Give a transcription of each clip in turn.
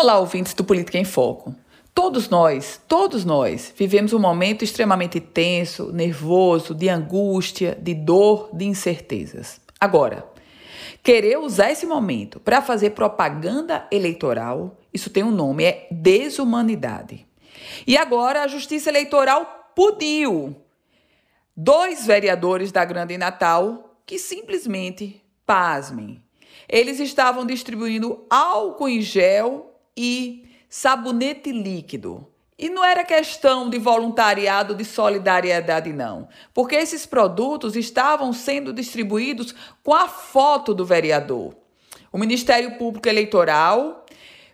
Olá, ouvintes do Política em Foco. Todos nós, todos nós, vivemos um momento extremamente tenso, nervoso, de angústia, de dor, de incertezas. Agora, querer usar esse momento para fazer propaganda eleitoral, isso tem um nome, é desumanidade. E agora a Justiça Eleitoral puniu dois vereadores da Grande Natal que simplesmente, pasmem, eles estavam distribuindo álcool em gel e sabonete líquido. E não era questão de voluntariado, de solidariedade, não. Porque esses produtos estavam sendo distribuídos com a foto do vereador. O Ministério Público Eleitoral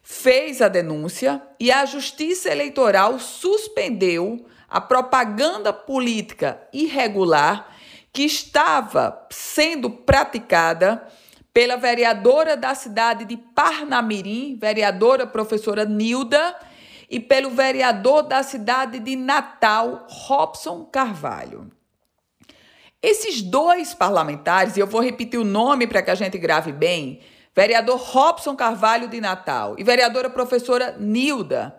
fez a denúncia e a Justiça Eleitoral suspendeu a propaganda política irregular que estava sendo praticada pela vereadora da cidade de Parnamirim, vereadora professora Nilda, e pelo vereador da cidade de Natal, Robson Carvalho. Esses dois parlamentares, e eu vou repetir o nome para que a gente grave bem, vereador Robson Carvalho de Natal e vereadora professora Nilda,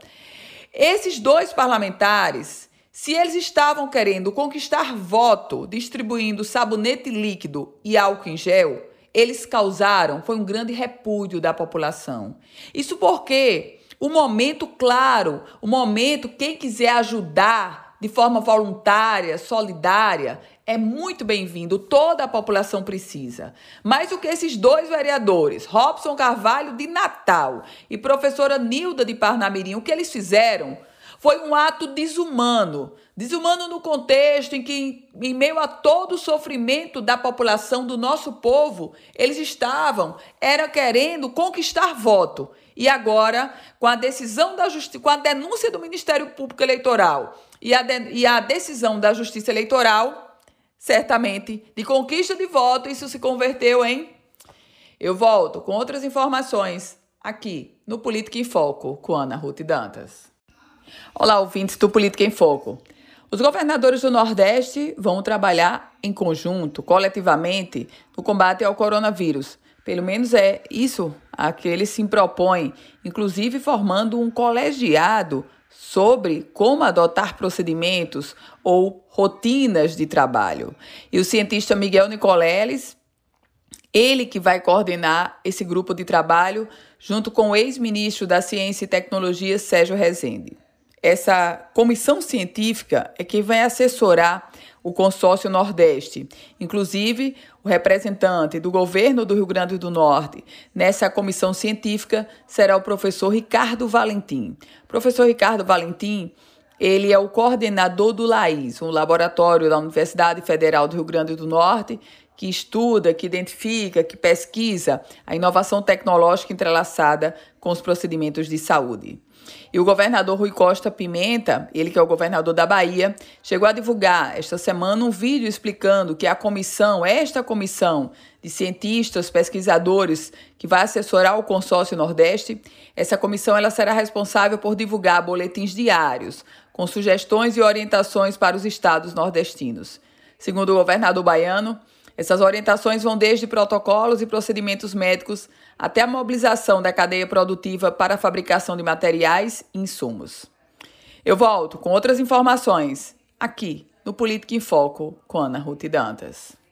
esses dois parlamentares, se eles estavam querendo conquistar voto distribuindo sabonete líquido e álcool em gel, eles causaram foi um grande repúdio da população. Isso porque o momento claro, o momento quem quiser ajudar de forma voluntária, solidária, é muito bem-vindo, toda a população precisa. Mas o que esses dois vereadores, Robson Carvalho de Natal e professora Nilda de Parnamirim, o que eles fizeram foi um ato desumano. Desumano no contexto em que, em meio a todo o sofrimento da população, do nosso povo, eles estavam, era querendo conquistar voto. E agora, com a decisão da justiça, com a denúncia do Ministério Público Eleitoral e a, de, e a decisão da Justiça Eleitoral, certamente, de conquista de voto, isso se converteu em. Eu volto com outras informações aqui no Política em Foco com Ana Ruth Dantas. Olá, ouvintes do Política em Foco. Os governadores do Nordeste vão trabalhar em conjunto, coletivamente, no combate ao coronavírus. Pelo menos é isso a que eles se propõem, inclusive formando um colegiado sobre como adotar procedimentos ou rotinas de trabalho. E o cientista Miguel Nicoleles, ele que vai coordenar esse grupo de trabalho junto com o ex-ministro da Ciência e Tecnologia, Sérgio Rezende essa comissão científica é quem vai assessorar o consórcio Nordeste. Inclusive, o representante do governo do Rio Grande do Norte nessa comissão científica será o professor Ricardo Valentim. O professor Ricardo Valentim, ele é o coordenador do LAIS, um laboratório da Universidade Federal do Rio Grande do Norte, que estuda, que identifica, que pesquisa a inovação tecnológica entrelaçada com os procedimentos de saúde. E o governador Rui Costa Pimenta, ele que é o governador da Bahia, chegou a divulgar esta semana um vídeo explicando que a comissão, esta comissão de cientistas, pesquisadores que vai assessorar o consórcio Nordeste, essa comissão ela será responsável por divulgar boletins diários com sugestões e orientações para os estados nordestinos. Segundo o governador baiano, essas orientações vão desde protocolos e procedimentos médicos até a mobilização da cadeia produtiva para a fabricação de materiais e insumos. Eu volto com outras informações aqui no Política em Foco com Ana Ruth Dantas.